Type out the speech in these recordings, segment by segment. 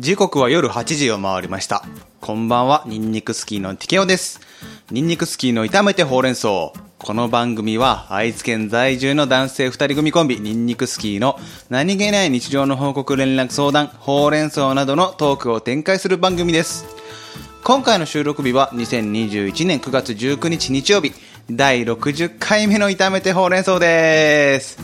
時刻は夜8時を回りました。こんばんは、ニンニクスキーのティケオです。ニンニクスキーの炒めてほうれん草。この番組は愛知県在住の男性二人組コンビ、ニンニクスキーの何気ない日常の報告連絡相談、ほうれん草などのトークを展開する番組です。今回の収録日は2021年9月19日日曜日、第60回目の炒めてほうれん草です。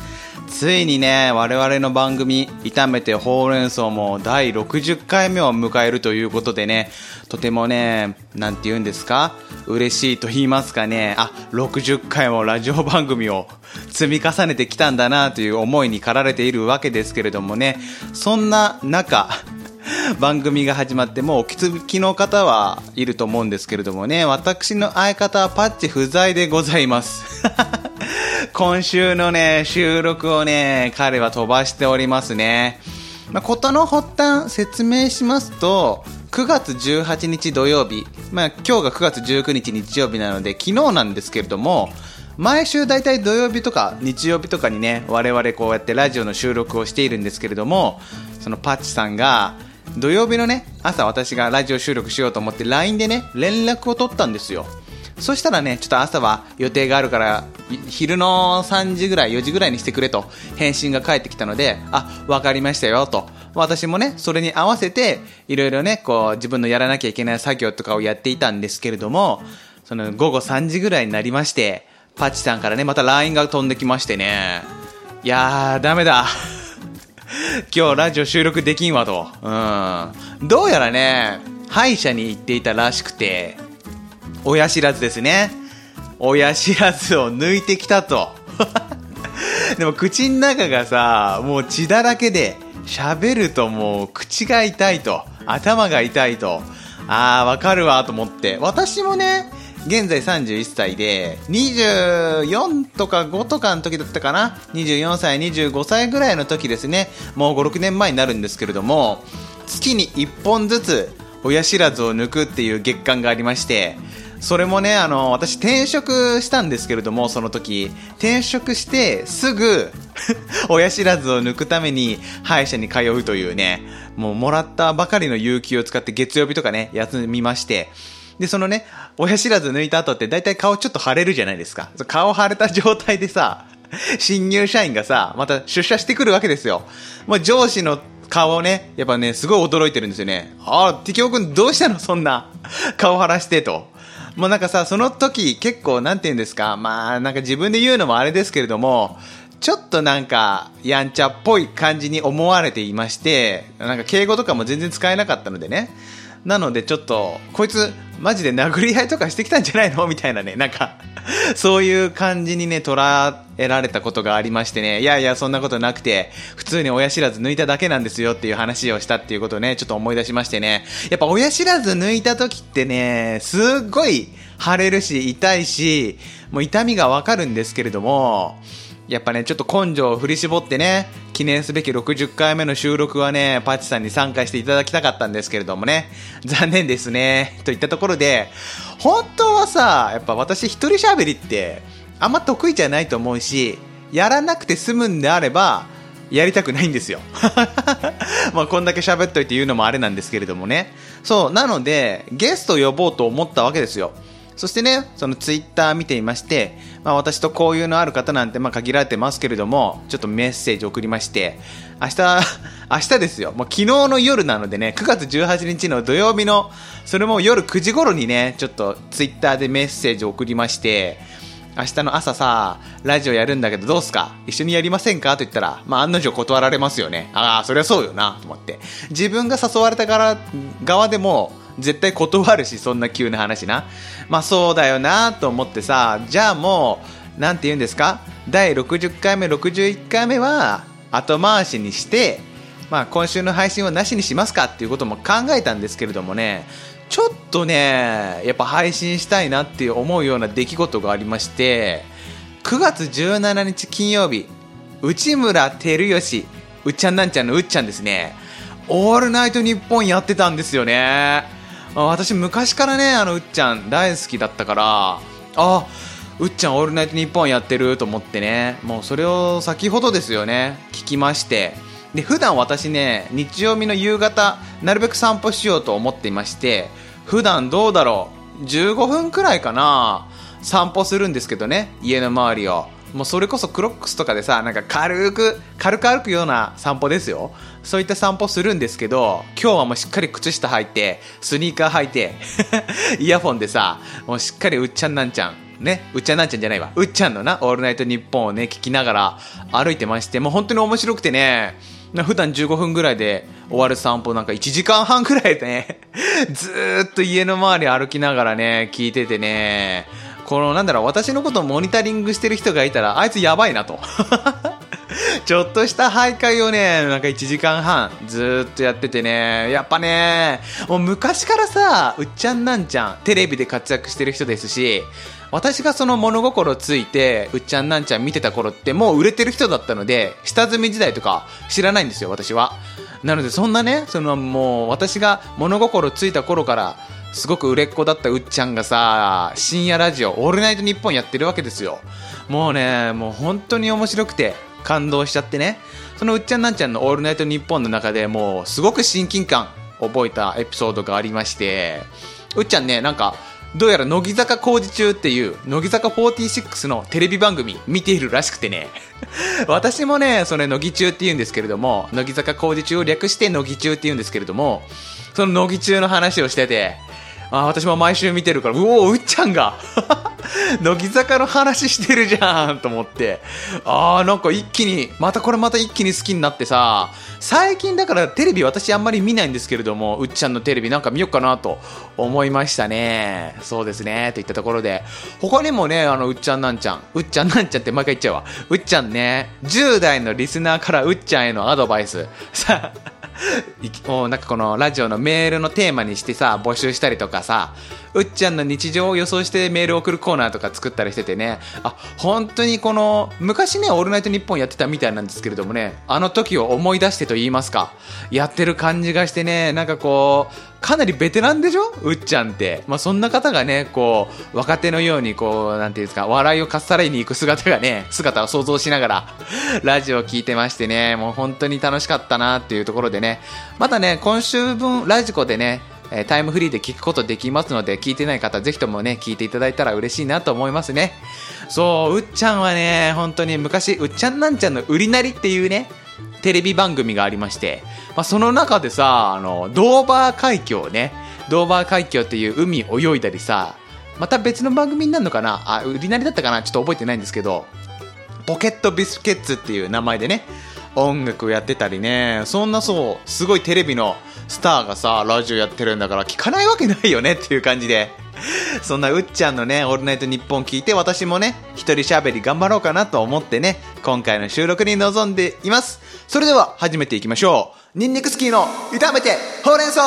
ついにね、我々の番組、炒めてほうれん草も第60回目を迎えるということでね、とてもね、なんて言うんですか？嬉しいと言いますかね、あ、60回もラジオ番組を積み重ねてきたんだなという思いに駆られているわけですけれどもね、そんな中、番組が始まってもうお気づきの方はいると思うんですけれどもね。私の相方はパッチ不在でございます。今週のね収録をね彼は飛ばしておりますね、まあ、事の発端説明しますと9月18日土曜日、まあ、今日が9月19日日曜日なので昨日なんですけれども毎週大体土曜日とか日曜日とかにね我々こうやってラジオの収録をしているんですけれどもそのパッチさんが土曜日のね朝私がラジオ収録しようと思って LINE でね連絡を取ったんですよ。そしたらねちょっと朝は予定があるから昼の3時ぐらい4時ぐらいにしてくれと返信が返ってきたのであ分かりましたよと。私もねそれに合わせていろいろねこう自分のやらなきゃいけない作業とかをやっていたんですけれどもその午後3時ぐらいになりましてパチさんからねまた LINE が飛んできましてね。いやーダメだ。今日ラジオ収録できんわと。うん。どうやらね、歯医者に行っていたらしくて、親知らずですね。親知らずを抜いてきたと。でも口の中がさ、もう血だらけで、喋るともう口が痛いと、頭が痛いと、あーわかるわと思って。私もね、現在31歳で、24とか5とかの時だったかな ?24 歳、25歳ぐらいの時ですね。もう5、6年前になるんですけれども、月に1本ずつ親知らずを抜くっていう月間がありまして、それもね、あの、私転職したんですけれども、その時、転職してすぐ 親知らずを抜くために歯医者に通うというね、もうもらったばかりの有給を使って月曜日とかね、休みまして、で、そのね、親知らず抜いた後って大体顔ちょっと腫れるじゃないですか。顔腫れた状態でさ、新入社員がさ、また出社してくるわけですよ。もう上司の顔をね、やっぱね、すごい驚いてるんですよね。ああ、ティキオ君どうしたの？そんな顔腫らしてと。もうなんかさ、その時結構なんて言うんですか、まあなんか自分で言うのもあれですけれども、ちょっとなんか、やんちゃっぽい感じに思われていまして、なんか敬語とかも全然使えなかったのでね。なのでちょっと、こいつ、マジで殴り合いとかしてきたんじゃないの？みたいなね、なんか、そういう感じにね、捉えられたことがありましてね、いやいや、そんなことなくて、普通に親知らず抜いただけなんですよっていう話をしたっていうことをね、ちょっと思い出しましてね、やっぱ親知らず抜いた時ってね、すっごい腫れるし、痛いし、もう痛みがわかるんですけれども、やっぱね、ちょっと根性を振り絞ってね、記念すべき60回目の収録はね、パチさんに参加していただきたかったんですけれどもね、残念ですね。といったところで、本当はさ、やっぱ私一人喋りって、あんま得意じゃないと思うし、やらなくて済むんであれば、やりたくないんですよ。まあこんだけ喋っといて言うのもあれなんですけれどもね。そう、なので、ゲスト呼ぼうと思ったわけですよ。そしてね、そのツイッター見ていまして、まあ、私と交友のある方なんてまあ限られてますけれども、ちょっとメッセージ送りまして、明日、明日ですよ、もう昨日の夜なのでね、9月18日の土曜日の、それも夜9時頃にね、ちょっとツイッターでメッセージを送りまして、明日の朝さ、ラジオやるんだけどどうすか？一緒にやりませんか？と言ったら、まあ案の定断られますよね。ああ、そりゃそうよな、と思って。自分が誘われたから側でも、絶対断るし、そんな急な話な。まあそうだよなと思ってさ、じゃあもう、なんて言うんですか？第60回目、61回目は後回しにして、まあ今週の配信はなしにしますかっていうことも考えたんですけれどもね、ちょっとね、やっぱ配信したいなって思うような出来事がありまして、9月17日金曜日、内村照義、うっちゃんなんちゃんのうっちゃんですね、オールナイトニッポンやってたんですよね。私昔からねあのうっちゃん大好きだったからあうっちゃんオールナイトニッポンやってると思ってね。もうそれを先ほどですよね聞きまして。で普段私ね日曜日の夕方なるべく散歩しようと思っていまして普段どうだろう15分くらいかな散歩するんですけどね家の周りを。もうそれこそクロックスとかでさなんか軽く軽く歩くような散歩ですよ。そういった散歩するんですけど今日はもうしっかり靴下履いてスニーカー履いて イヤホンでさもうしっかりうっちゃんなんちゃんね、うっちゃんなんちゃんじゃないわ。うっちゃんのな、オールナイトニッポンをね、聞きながら歩いてまして、もう本当に面白くてね、普段15分ぐらいで終わる散歩なんか1時間半ぐらいでね、ずーっと家の周り歩きながらね、聞いててね、このなんだろう、私のことをモニタリングしてる人がいたら、あいつやばいなと。ちょっとした徘徊をね、なんか1時間半ずっとやっててね、やっぱね、もう昔からさ、うっちゃんなんちゃん、テレビで活躍してる人ですし、私がその物心ついて、うっちゃんなんちゃん見てた頃ってもう売れてる人だったので、下積み時代とか知らないんですよ、私は。なのでそんなね、そのもう私が物心ついた頃から、すごく売れっ子だったうっちゃんがさ、深夜ラジオ、オールナイトニッポンやってるわけですよ。もうね、もう本当に面白くて、感動しちゃってね。そのうっちゃんなんちゃんのオールナイトニッポンの中でもう、すごく親近感覚えたエピソードがありまして、うっちゃんね、なんか、どうやら乃木坂工事中っていう乃木坂46のテレビ番組見ているらしくてね 私もねそれ乃木中って言うんですけれども乃木坂工事中を略して乃木中って言うんですけれどもその乃木中の話をしててあ私も毎週見てるから、うおうっちゃんが 乃木坂の話してるじゃんと思って、あーなんか一気に、またこれまた一気に好きになってさ、最近だからテレビ私あんまり見ないんですけれども、うっちゃんのテレビなんか見よっかなと思いましたね。そうですね、といったところで。他にもね、あの、うっちゃんなんちゃん、うっちゃんなんちゃんって毎回言っちゃうわ。うっちゃんね、10代のリスナーからうっちゃんへのアドバイス。さあ、なんかこのラジオのメールのテーマにしてさ募集したりとかさうっちゃんの日常を予想してメール送るコーナーとか作ったりしててね。あ本当にこの昔ね「オールナイトニッポン」やってたみたいなんですけれどもねあの時を思い出してと言いますかやってる感じがしてねなんかこうかなりベテランでしょ？うっちゃんって。まあ、そんな方がね、こう、若手のように、こう、なんていうんですか、笑いをかっさらいに行く姿がね、姿を想像しながら、ラジオを聞いてましてね、もう本当に楽しかったなっていうところでね、またね、今週分、ラジコでね、えタイムフリーで聞くことできますので、聞いてない方、ぜひともね、聞いていただいたら嬉しいなと思いますね。そう、うっちゃんはね、本当に昔、うっちゃんなんちゃんの売りなりっていうね、テレビ番組がありまして、まあ、その中でさ、あの、ドーバー海峡ね、ドーバー海峡っていう海泳いだりさ、また別の番組になるのかな？あ、売りなりだったかな？ちょっと覚えてないんですけど、ポケットビスケッツっていう名前でね、音楽をやってたりね、そんなそう、すごいテレビのスターがさ、ラジオやってるんだから聞かないわけないよね？っていう感じで。そんなうっちゃんのね、オールナイトニッポン聞いて私もね、一人喋り頑張ろうかなと思ってね、今回の収録に臨んでいます。それでは始めていきましょう。ニンニクスキーの炒めてほうれん草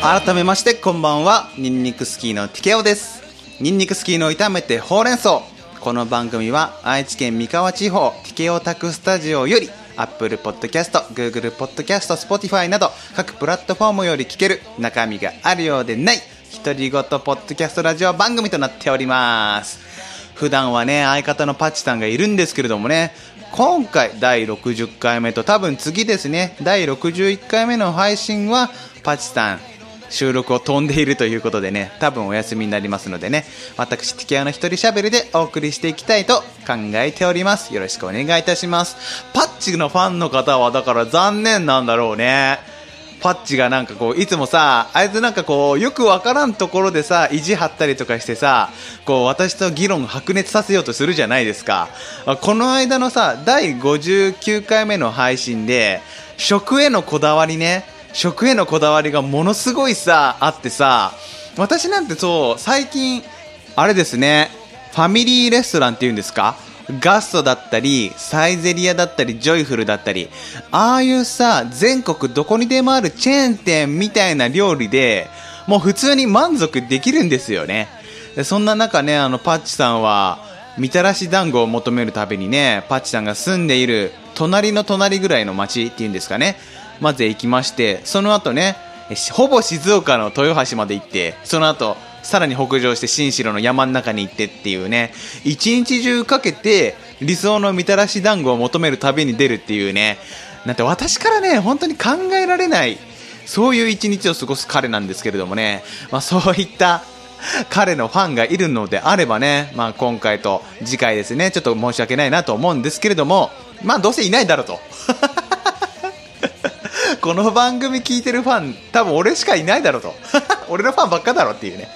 改めましてこんばんは。ニンニクスキーのティケオです。ニンニクスキーの炒めてほうれん草。この番組は愛知県三河地方ティケオタクスタジオより Apple Podcast、Google Podcast、Spotify など各プラットフォームより聞ける中身があるようでない独り言ポッドキャストラジオ番組となっております。普段はね相方のパッチさんがいるんですけれどもね今回第60回目と多分次ですね第61回目の配信はパチさん収録を飛んでいるということでね、多分お休みになりますのでね、私、ティキアの一人喋りでお送りしていきたいと考えております。よろしくお願いいたします。パッチのファンの方はだから残念なんだろうね。パッチがなんかこう、いつもさ、あいつなんかこう、よくわからんところでさ、意地張ったりとかしてさ、こう、私と議論白熱させようとするじゃないですか。この間のさ、第59回目の配信で、食へのこだわりね、食へのこだわりがものすごいさ、あってさ、私なんてそう、最近、あれですね、ファミリーレストランっていうんですか？ガストだったり、サイゼリアだったり、ジョイフルだったり、ああいうさ、全国どこにでもあるチェーン店みたいな料理で、もう普通に満足できるんですよね。そんな中ね、あの、パッチさんは、みたらし団子を求めるたびにね、パッチさんが住んでいる隣の隣ぐらいの町っていうんですかね、まず行きまして、その後ね、ほぼ静岡の豊橋まで行って、その後、さらに北上して新城の山の中に行ってっていうね、一日中かけて理想のみたらし団子を求める旅に出るっていうね、なんて私からね、本当に考えられない、そういう一日を過ごす彼なんですけれどもね、まあそういった彼のファンがいるのであればね、まあ今回と次回ですね、ちょっと申し訳ないなと思うんですけれども、まあどうせいないだろうと。この番組聞いてるファン、多分俺しかいないだろうと。俺のファンばっかだろっていうね。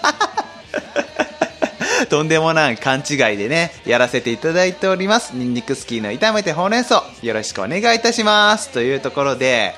とんでもない勘違いでね、やらせていただいております。ニンニクスキーの炒めてほうれん草、よろしくお願いいたします。というところで、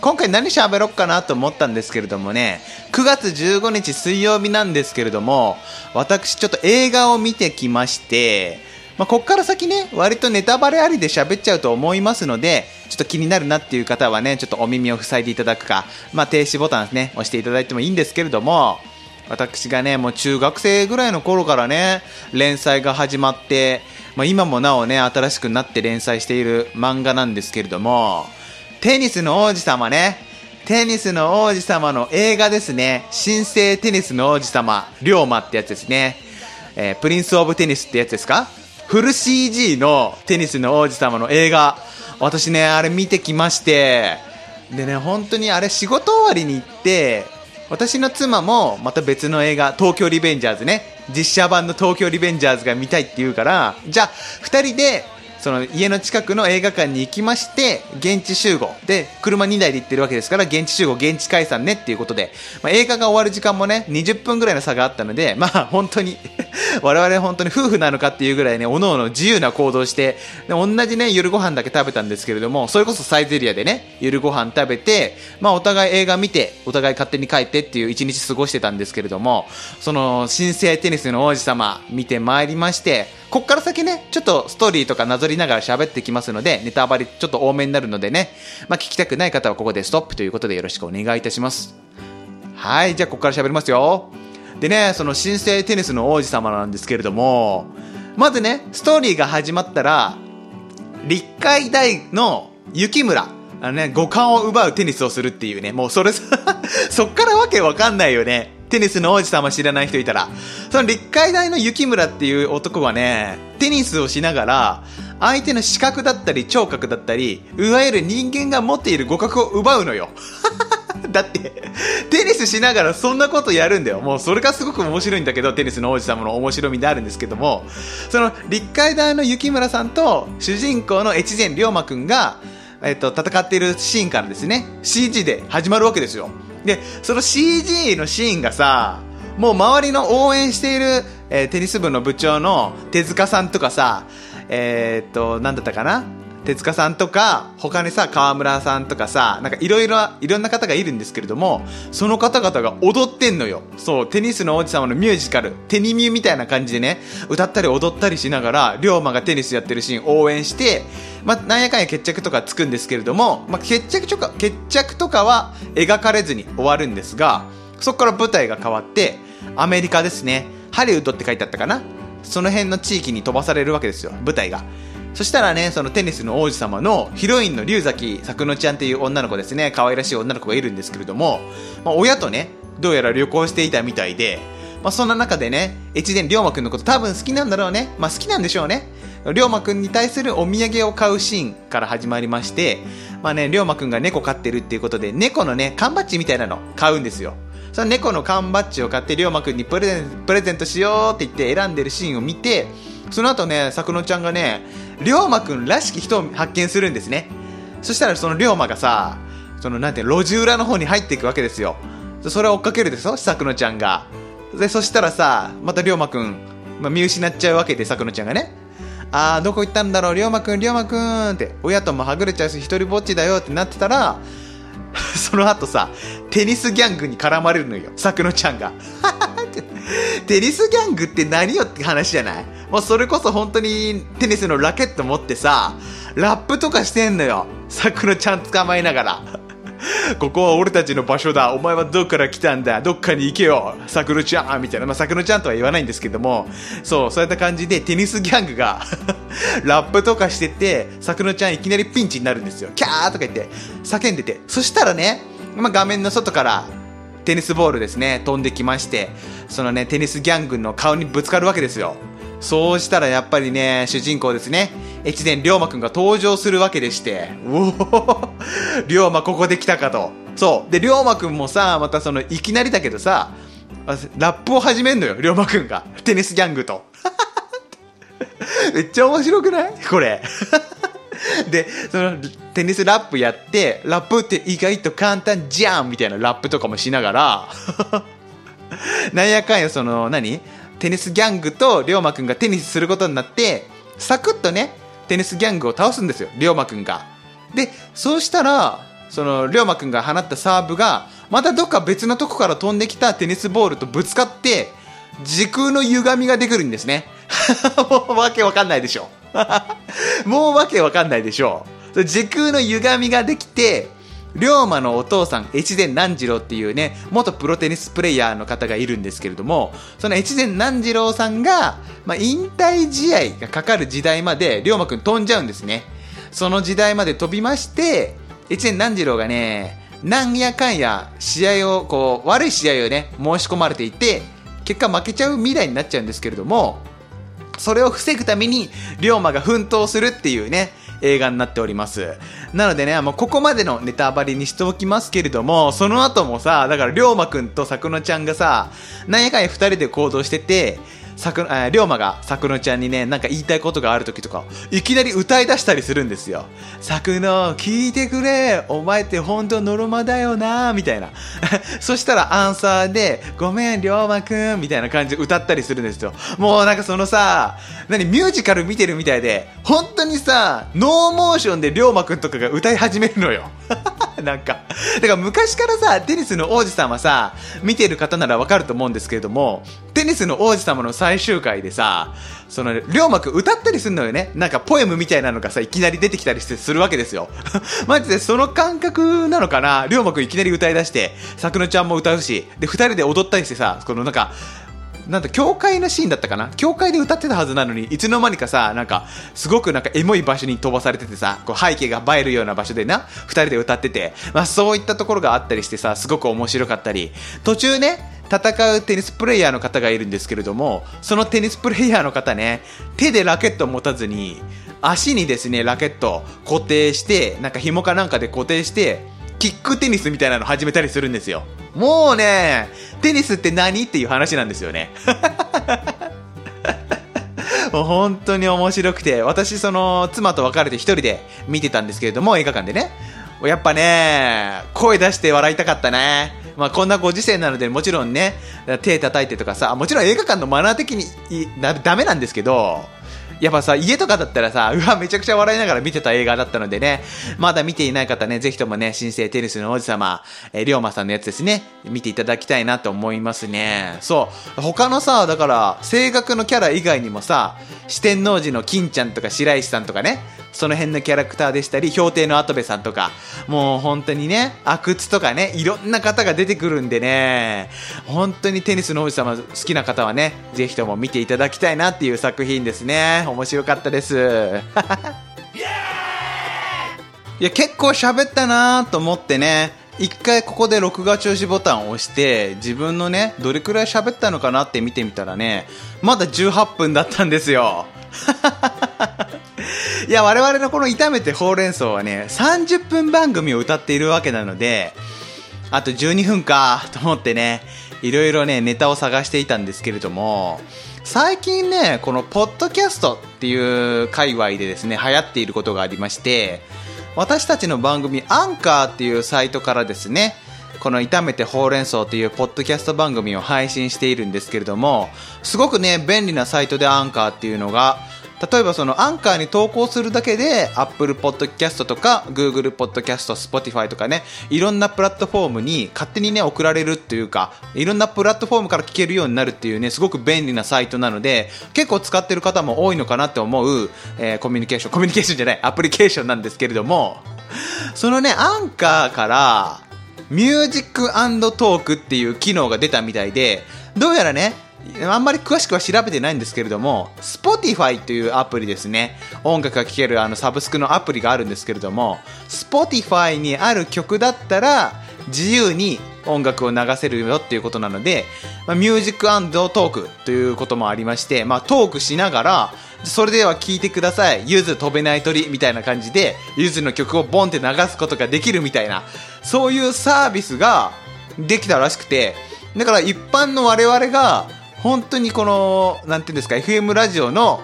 今回何喋ろっかなと思ったんですけれどもね、9月15日水曜日なんですけれども、私ちょっと映画を見てきまして、まあ、こっから先ね、割とネタバレありで喋っちゃうと思いますので、ちょっと気になるなっていう方はね、ちょっとお耳を塞いでいただくか、まあ、停止ボタンね、押していただいてもいいんですけれども、私がね、もう中学生ぐらいの頃からね、連載が始まって、まあ、今もなおね、新しくなって連載している漫画なんですけれども、テニスの王子様ね、テニスの王子様の映画ですね、新生テニスの王子様、龍馬ってやつですね、えー、プリンスオブテニスってやつですか？フル CG のテニスの王子様の映画、私ね、あれ見てきまして、でね、本当にあれ仕事終わりに行って、私の妻もまた別の映画、東京リベンジャーズね、実写版の東京リベンジャーズが見たいって言うから、じゃあ、2人でその家の近くの映画館に行きまして現地集合。で車2台で行ってるわけですから現地集合現地解散ねっていうことで、まあ、映画が終わる時間もね20分ぐらいの差があったので まあ本当に 我々本当に夫婦なのかっていうぐらいねおのおの自由な行動してで同じね夜ご飯だけ食べたんですけれどもそれこそサイゼリアでね夜ご飯食べてまあお互い映画見てお互い勝手に帰ってっていう一日過ごしてたんですけれどもその新生テニスの王子様見てまいりましてこっから先ね、ちょっとストーリーとかなぞりながら喋ってきますので、ネタバレちょっと多めになるのでね、まあ、聞きたくない方はここでストップということでよろしくお願いいたします。はい、じゃあここから喋りますよ。でね、その新生テニスの王子様なんですけれども、まずね、ストーリーが始まったら、立海大の雪村、あのね、五冠を奪うテニスをするっていうね、もうそれ そっからわけわかんないよね。テニスの王子様知らない人いたら。その立海大の雪村っていう男はね、テニスをしながら、相手の視覚だったり聴覚だったり、いわゆる人間が持っている互角を奪うのよ。だって、テニスしながらそんなことやるんだよ。もうそれがすごく面白いんだけど、テニスの王子様の面白みであるんですけども、その立海大の雪村さんと主人公の越前龍馬くんが、えっと、戦っているシーンからですね、CG で始まるわけですよ。で、その CG のシーンがさ、もう周りの応援している、えー、テニス部の部長の手塚さんとかさ、えー、っと、なんだったかな？手塚さんとか、他にさ、河村さんとかさ、なんかいろいろ、いろんな方がいるんですけれども、その方々が踊ってんのよ。そう、テニスの王子様のミュージカル、テニミュみたいな感じでね、歌ったり踊ったりしながら、龍馬がテニスやってるシーン応援して、まあ、なんやかんや決着とかつくんですけれども、まあ、決着とか、決着とかは描かれずに終わるんですが、そこから舞台が変わって、アメリカですね。ハリウッドって書いてあったかなその辺の地域に飛ばされるわけですよ、舞台が。そしたらね、そのテニスの王子様のヒロインの龍崎作乃ちゃんっていう女の子ですね、可愛らしい女の子がいるんですけれども、まあ、親とね、どうやら旅行していたみたいで、まあ、そんな中でね、越前龍馬くんのこと多分好きなんだろうね。まあ、好きなんでしょうね。龍馬くんに対するお土産を買うシーンから始まりまして、まあね、龍馬くんが猫飼ってるっていうことで、猫のね、缶バッジみたいなの買うんですよ。その猫の缶バッジを買って龍馬くんにプレゼントしようって言って選んでるシーンを見て、その後ね、作野ちゃんがね、龍馬くんらしき人を発見するんですね。そしたらその龍馬がさ、そのなんて路地裏の方に入っていくわけですよ。それを追っかけるでしょ？作野ちゃんが。で、そしたらさ、また龍馬くん、まあ、見失っちゃうわけで、作野ちゃんがね。あー、どこ行ったんだろう、龍馬くん、龍馬くんって、親ともはぐれちゃうし、一人ぼっちだよってなってたら、その後さ、テニスギャングに絡まれるのよ、作野ちゃんが。テニスギャングって何よって話じゃない？もうそれこそ本当にテニスのラケット持ってさ、ラップとかしてんのよ。桜ちゃん捕まえながら。ここは俺たちの場所だ。お前はどっから来たんだ？どっかに行けよ。サクノちゃんみたいな。まあ、サクノちゃんとは言わないんですけども、そう、そういった感じでテニスギャングが ラップとかしてて、サクノちゃんいきなりピンチになるんですよ。キャーとか言って叫んでて。そしたらね、まあ、画面の外からテニスボールですね、飛んできまして、そのね、テニスギャングの顔にぶつかるわけですよ。そうしたらやっぱりね、主人公ですね、越前龍馬くんが登場するわけでして、おお龍馬ここで来たかと。そう。で、龍馬くんもさ、またその、いきなりだけどさ、ラップを始めんのよ、龍馬くんが。テニスギャングと。めっちゃ面白くない？これ。で、その、テニスラップやって、ラップって意外と簡単じゃんみたいなラップとかもしながら、なんやかんやその、何？テニスギャングと龍馬くんがテニスすることになって、サクッとね、テニスギャングを倒すんですよ、龍馬くんが。で、そうしたら、その、龍馬くんが放ったサーブが、またどっか別のとこから飛んできたテニスボールとぶつかって、時空の歪みが出てくるんですね。も うわけわかんないでしょ。もうわけわかんないでしょう。時空の歪みができて、龍馬のお父さん、越前南次郎っていうね、元プロテニスプレイヤーの方がいるんですけれども、その越前南次郎さんが、まあ、引退試合がかかる時代まで、龍馬くん飛んじゃうんですね。その時代まで飛びまして、越前南次郎がね、なんやかんや試合を、こう、悪い試合をね、申し込まれていて、結果負けちゃう未来になっちゃうんですけれども、それを防ぐために、龍馬が奮闘するっていうね、映画になっております。なのでね、もうここまでのネタバレにしておきますけれども、その後もさ、だから龍馬くんとさくのちゃんがさ、なんやかんや二人で行動してて、さく、え龍馬がさくのちゃんにね、なんか言いたいことがある時とか、いきなり歌い出したりするんですよ。さくの、聞いてくれお前って本当ノロマだよなみたいな。そしたらアンサーで、ごめん、龍馬くんみたいな感じで歌ったりするんですよ。もうなんかそのさ、何、ミュージカル見てるみたいで、本当にさ、ノーモーションで龍馬くんとかが歌い始めるのよ。なんか。だから昔からさ、テニスの王子様さ、見てる方ならわかると思うんですけれども、テニスの王子様の最終回でさ、その、龍馬くん歌ったりするのよね。なんかポエムみたいなのがさ、いきなり出てきたりしてするわけですよ。マジでその感覚なのかな龍馬くんいきなり歌い出して、さくのちゃんも歌うし、で、二人で踊ったりしてさ、このなんか、なんだ、教会のシーンだったかな？教会で歌ってたはずなのに、いつの間にかさ、なんか、すごくなんかエモい場所に飛ばされててさ、こう背景が映えるような場所でな、二人で歌ってて、まあそういったところがあったりしてさ、すごく面白かったり、途中ね、戦うテニスプレイヤーの方がいるんですけれども、そのテニスプレイヤーの方ね、手でラケットを持たずに、足にですね、ラケット固定して、なんか紐かなんかで固定して、キックテニスみたいなの始めたりするんですよ。もうね、テニスって何っていう話なんですよね。もう本当に面白くて、私、その、妻と別れて一人で見てたんですけれども、映画館でね。やっぱね、声出して笑いたかったね。まあこんなご時世なのでもちろんね、手叩いてとかさ、もちろん映画館のマナー的にダメなんですけど、やっぱさ、家とかだったらさ、うわ、めちゃくちゃ笑いながら見てた映画だったのでね、まだ見ていない方ね、ぜひともね、新生テニスの王子様、えー、龍馬さんのやつですね、見ていただきたいなと思いますね。そう。他のさ、だから、性格のキャラ以外にもさ、四天王寺の金ちゃんとか白石さんとかね、その辺のキャラクターでしたり、氷亭の跡部さんとか、もう本当にね、阿久津とかね、いろんな方が出てくるんでね、本当にテニスの王子様好きな方はね、ぜひとも見ていただきたいなっていう作品ですね。面白かったです。いや、結構喋ったなと思ってね、一回ここで録画調子ボタンを押して自分のねどれくらい喋ったのかなって見てみたらねまだ18分だったんですよ いや、我々のこの炒めてほうれん草はね、30分番組を歌っているわけなので、あと12分かと思ってね、いろいろね、ネタを探していたんですけれども、最近ね、このポッドキャストっていう界隈でですね、流行っていることがありまして、私たちの番組アンカーっていうサイトからですね、この炒めてほうれん草というポッドキャスト番組を配信しているんですけれども、すごくね、便利なサイトでアンカーっていうのが、例えばそのアンカーに投稿するだけで Apple Podcast とか Google Podcast、Spotify とかね、いろんなプラットフォームに勝手にね、送られるっていうか、いろんなプラットフォームから聞けるようになるっていうね、すごく便利なサイトなので、結構使ってる方も多いのかなって思う、えー、コミュニケーション、コミュニケーションじゃない、アプリケーションなんですけれども、そのね、アンカーから、 Music Talk っていう機能が出たみたいで、どうやらね、あんまり詳しくは調べてないんですけれども、Spotify というアプリですね。音楽が聴けるあのサブスクのアプリがあるんですけれども、Spotify にある曲だったら、自由に音楽を流せるよっていうことなので、まあ、 Music Talk ということもありまして、まあ、トークしながら、それでは聴いてください。ゆず飛べない鳥みたいな感じで、ゆずの曲をボンって流すことができるみたいな、そういうサービスができたらしくて、だから一般の我々が、本当にこの、なんていうんですか、FM ラジオの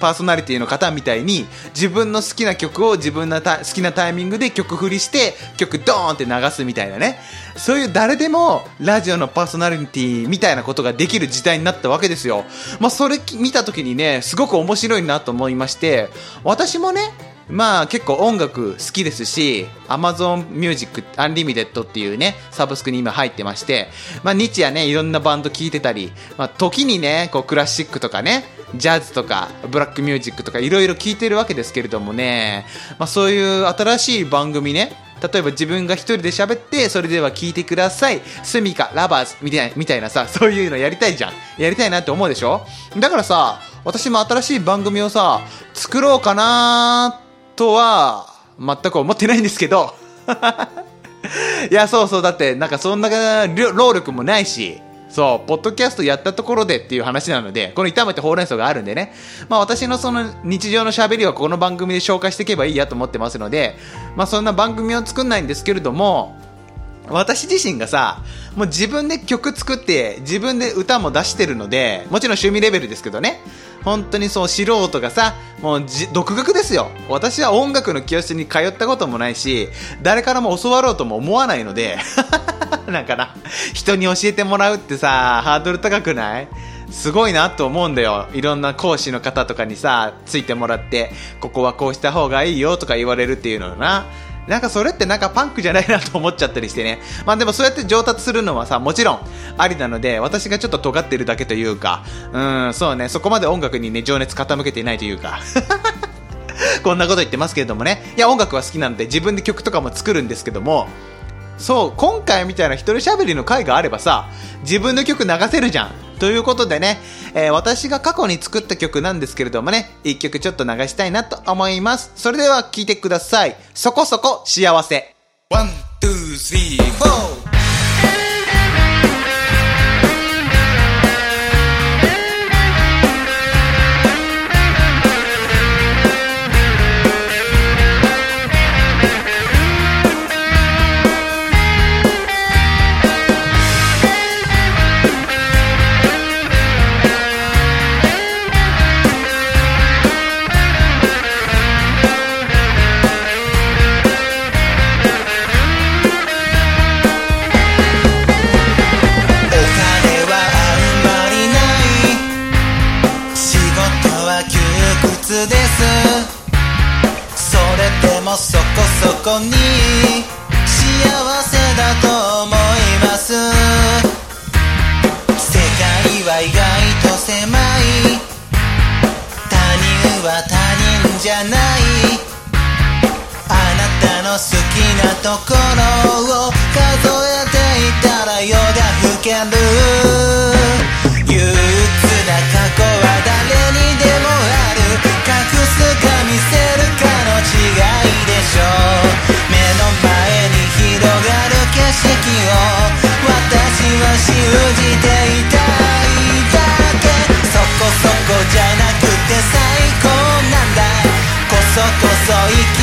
パーソナリティの方みたいに自分の好きな曲を自分の好きなタイミングで曲振りして曲ドーンって流すみたいなね。そういう誰でもラジオのパーソナリティみたいなことができる時代になったわけですよ。まあそれ見た時にねすごく面白いなと思いまして私もねまあ結構音楽好きですし Amazon Music Unlimited っていうねサブスクに今入ってましてまあ日夜ねいろんなバンド聴いてたりまあ時にねこうクラシックとかねジャズとかブラックミュージックとかいろいろ聴いてるわけですけれどもねまあそういう新しい番組ね例えば自分が一人で喋ってそれでは聞いてください。スミカラバーズみたいなみたいなさそういうのやりたいじゃん。やりたいなって思うでしょ？だからさ私も新しい番組をさ作ろうかなーってとは全く思ってないんですけど。いやそうそうだってなんかそんな労力もないし。そう、ポッドキャストやったところでっていう話なので、この炒めてほうれん草があるんでね、まあ私のその日常の喋りはこの番組で紹介していけばいいやと思ってますので、まあそんな番組を作んないんですけれども、私自身がさ、もう自分で曲作って、自分で歌も出してるので、もちろん趣味レベルですけどね、本当にそう素人がさ、もう独学ですよ。私は音楽の教室に通ったこともないし、誰からも教わろうとも思わないので、なんかな、人に教えてもらうってさ、ハードル高くない？すごいなと思うんだよ。いろんな講師の方とかにさ、ついてもらって、ここはこうした方がいいよとか言われるっていうのな。なんかそれってなんかパンクじゃないなと思っちゃったりしてね。まあでもそうやって上達するのはさ、もちろんありなので、私がちょっと尖ってるだけというか、うん、そうね、そこまで音楽にね、情熱傾けていないというか。こんなこと言ってますけれどもね。いや、音楽は好きなので自分で曲とかも作るんですけども、そう、今回みたいな一人喋りの回があればさ、自分の曲流せるじゃん。ということでね、えー私が過去に作った曲なんですけれどもね、一曲ちょっと流したいなと思います。それでは聴いてください。そこそこ幸せ。 One, two, three, fourこに幸せだと思います。世界は意外と狭い。他人は他人じゃない。あなたの好きなところを数えていたら夜が更ける。信じていたいだけ。そこそこじゃなくて最高なんだ。こそこそ生き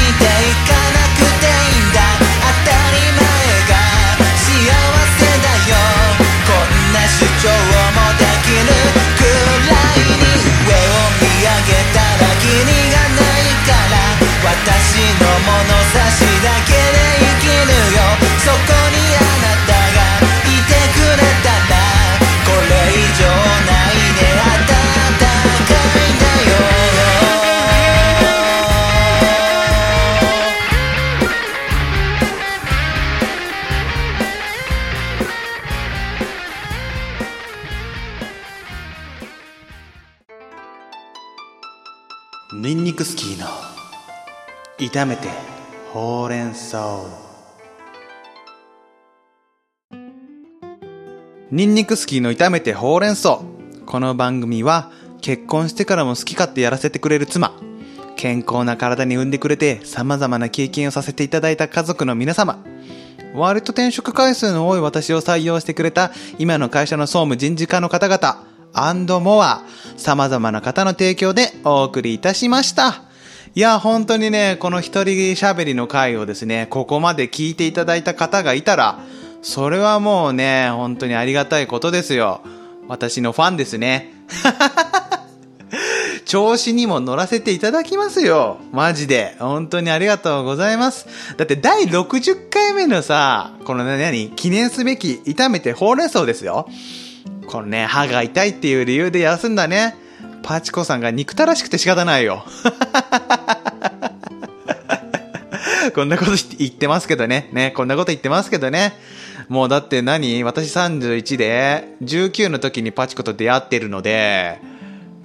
炒めてほうれん草ニンニクスキーの炒めてほうれん草。この番組は結婚してからも好き勝手やらせてくれる妻。健康な体に産んでくれて様々な経験をさせていただいた家族の皆様。割と転職回数の多い私を採用してくれた今の会社の総務人事課の方々。アンドモア。様々な方の提供でお送りいたしました。いや、本当にね、この一人喋りの回をですね、ここまで聞いていただいた方がいたら、それはもうね、本当にありがたいことですよ。私のファンですね。調子にも乗らせていただきますよ。マジで。本当にありがとうございます。だって第60回目のさ、このね、何記念すべき炒めてほうれん草ですよ。このね、歯が痛いっていう理由で休んだね。パチコさんが憎たらしくて仕方ないよ。こんなこと言ってますけどね。ね、こんなこと言ってますけどね。もうだって何？私31で、19の時にパチコと出会ってるので、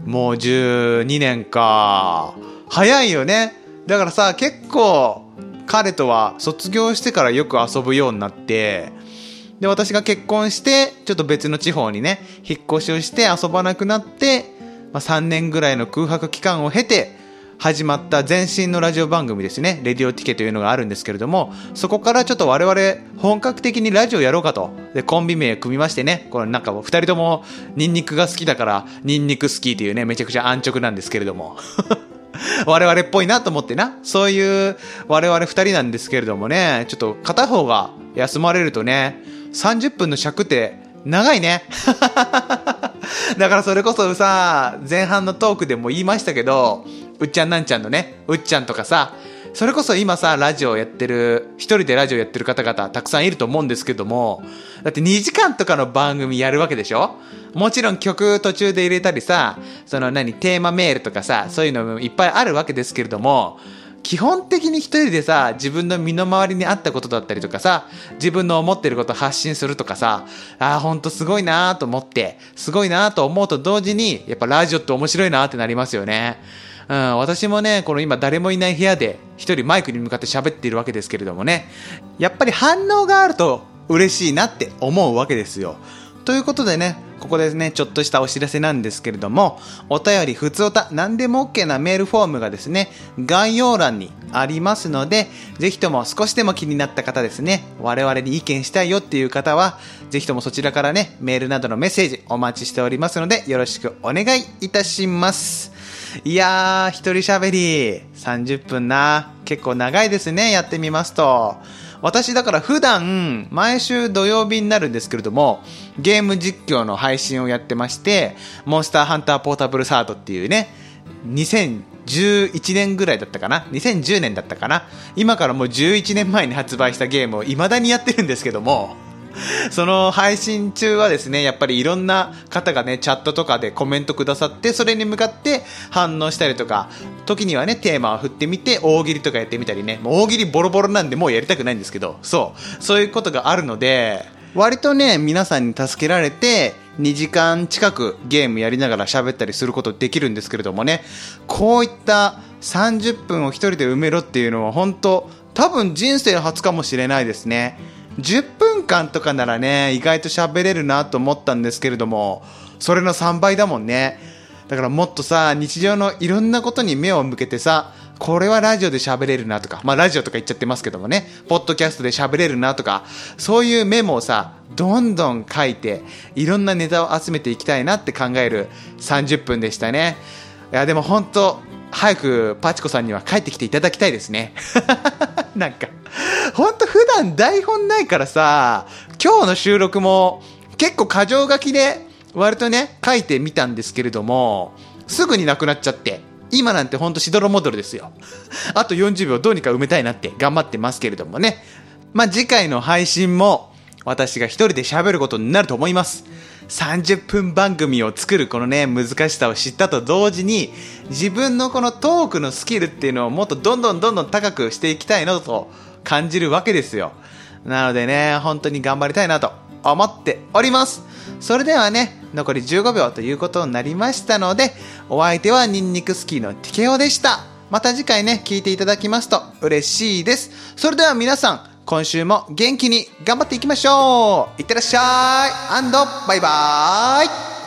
もう12年か。早いよね。だからさ、結構、彼とは卒業してからよく遊ぶようになって、で、私が結婚して、ちょっと別の地方にね、引っ越しをして遊ばなくなって、まあ、3年ぐらいの空白期間を経て、始まった前身のラジオ番組ですね、レディオティケというのがあるんですけれども、そこからちょっと我々本格的にラジオやろうかと。で、コンビ名組みましてね、これなんか二人ともニンニクが好きだから、ニンニク好きっていうね、めちゃくちゃ安直なんですけれども。我々っぽいなと思ってな。そういう我々二人なんですけれどもね、ちょっと片方が休まれるとね、30分の尺って長いね。だからそれこそさ、前半のトークでも言いましたけど、うっちゃんなんちゃんのね、うっちゃんとかさ、それこそ今さ、ラジオやってる、一人でラジオやってる方々たくさんいると思うんですけども、だって2時間とかの番組やるわけでしょ？もちろん曲途中で入れたりさ、その何、テーマメールとかさ、そういうのもいっぱいあるわけですけれども、基本的に一人でさ、自分の身の回りにあったことだったりとかさ、自分の思ってること発信するとかさ、ああ、ほんとすごいなーと思って、すごいなーと思うと同時に、やっぱラジオって面白いなーってなりますよね。うん、私もね、この今誰もいない部屋で一人マイクに向かって喋っているわけですけれどもね、やっぱり反応があると嬉しいなって思うわけですよ。ということでね、ここでね、ちょっとしたお知らせなんですけれども、お便り、ふつおた、何でも OK なメールフォームがですね、概要欄にありますので、ぜひとも少しでも気になった方ですね、我々に意見したいよっていう方は、ぜひともそちらからね、メールなどのメッセージお待ちしておりますので、よろしくお願いいたします。いやー、一人喋り、30分な。結構長いですね、やってみますと。私だから普段、毎週土曜日になるんですけれども、ゲーム実況の配信をやってまして、モンスターハンターポータブルサードっていうね、2011年ぐらいだったかな ?2010 年だったかな？今からもう11年前に発売したゲームを未だにやってるんですけども、その配信中はですね、やっぱりいろんな方がね、チャットとかでコメントくださって、それに向かって反応したりとか、時にはね、テーマを振ってみて、大喜利とかやってみたりね、もう大喜利ボロボロなんでもうやりたくないんですけど、そう、そういうことがあるので、割とね、皆さんに助けられて、2時間近くゲームやりながら喋ったりすることできるんですけれどもね、こういった30分を一人で埋めろっていうのは本当、多分人生初かもしれないですね。10分間とかならね、意外と喋れるなと思ったんですけれども、それの3倍だもんね。だからもっとさ、日常のいろんなことに目を向けてさ、これはラジオで喋れるなとか、まあラジオとか言っちゃってますけどもね、ポッドキャストで喋れるなとか、そういうメモをさ、どんどん書いて、いろんなネタを集めていきたいなって考える30分でしたね。いや、でも本当早くパチコさんには帰ってきていただきたいですね。なんか、ほんと普段台本ないからさ、今日の収録も結構過剰書きで割とね、書いてみたんですけれども、すぐになくなっちゃって、今なんてほんとしどろもどろですよ。あと40秒どうにか埋めたいなって頑張ってますけれどもね。まあ、次回の配信も私が一人で喋ることになると思います。30分番組を作るこのね、難しさを知ったと同時に、自分のこのトークのスキルっていうのをもっとどんどんどんどん高くしていきたいなと感じるわけですよ。なのでね、本当に頑張りたいなと思っております。それではね、残り15秒ということになりましたので、お相手はニンニクスキーのティケオでした。また次回ね、聞いていただきますと嬉しいです。それでは皆さん、今週も元気に頑張っていきましょういってらっしゃいバイバーイ